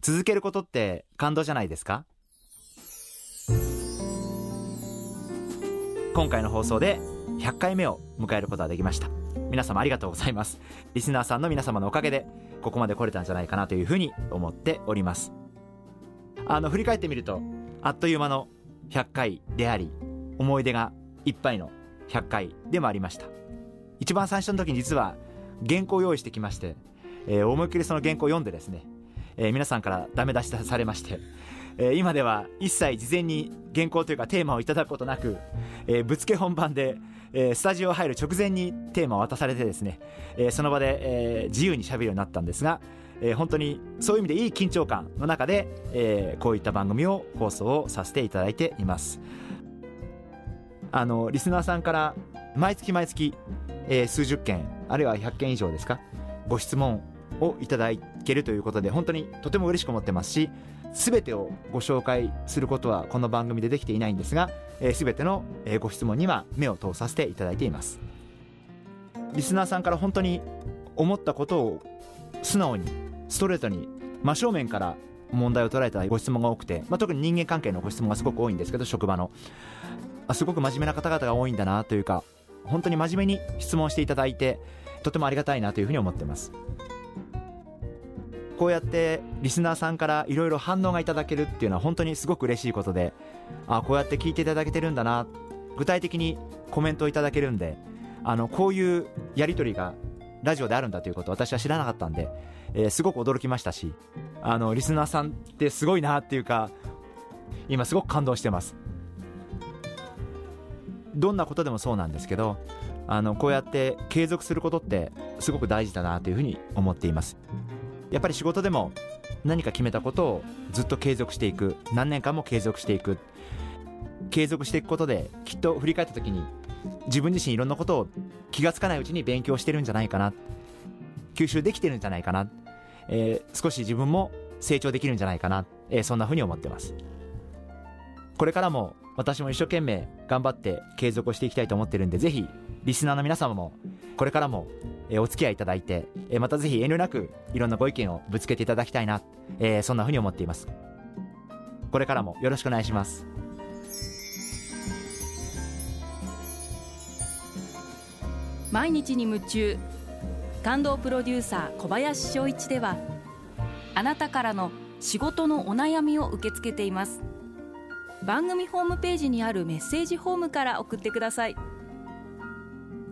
続けることって感動じゃないですか？今回の放送で100回目を迎えることができました。皆様ありがとうございます。リスナーさんの皆様のおかげでここまで来れたんじゃないかなというふうに思っております。あの振り返ってみるとあっという間の100回であり思い出がいっぱいの100回でもありました。一番最初の時に実は原稿を用意してきまして、えー、思いっきりその原稿を読んでですね、えー、皆さんからダメ出しされましてえー、今では一切事前に原稿というかテーマをいただくことなく、えー、ぶつけ本番で、えー、スタジオ入る直前にテーマを渡されてですね、えー、その場で、えー、自由にしゃべるようになったんですが、えー、本当にそういう意味でいい緊張感の中で、えー、こういった番組を放送をさせていただいています。あのリスナーさんから毎月毎月、えー、数十件あるいは100件以上ですかご質問をいただけるということで本当にとても嬉しく思ってますし全てをご紹介することはこの番組でできていないんですが、えー、全てのご質問には目を通させていただいています。リスナーさんから本当に思ったことを素直にストレートに真正面から問題を捉えたご質問が多くて、まあ、特に人間関係のご質問がすごく多いんですけど職場の。あすごく真面目な方々が多いんだなというか本当に真面目に質問していただいてとてもありがたいなというふうに思ってます。こうやってリスナーさんからいろいろ反応がいただけるっていうのは本当にすごく嬉しいことであこうやって聞いていただけてるんだな具体的にコメントをいただけるんであのこういうやり取りがラジオであるんだということ私は知らなかったんで、えー、すごく驚きましたしあのリスナーさんってすごいなっていうか今すごく感動してます。どんなことでもそうなんですけどあのこうやって継続することってすごく大事だなというふうに思っています。やっぱり仕事でも何か決めたことをずっと継続していく。何年間も継続していく。継続していくことできっと振り返った時に自分自身いろんなことを気が付かないうちに勉強してるんじゃないかな。吸収できてるんじゃないかな、えー、少し自分も成長できるんじゃないかな、えー、そんなふうに思ってます。これからも私も一生懸命頑張って継続をしていきたいと思ってるんでぜひリスナーの皆様もこれからもお付き合いいただいてまたぜひ遠慮なくいろんなご意見をぶつけていただきたいな、え、そんなふうに思っています。これからもよろしくお願いします。毎日に夢中感動プロデューサー小林翔一ではあなたからの仕事のお悩みを受け付けています。番組ホームページにあるメッセージフォームから送ってください。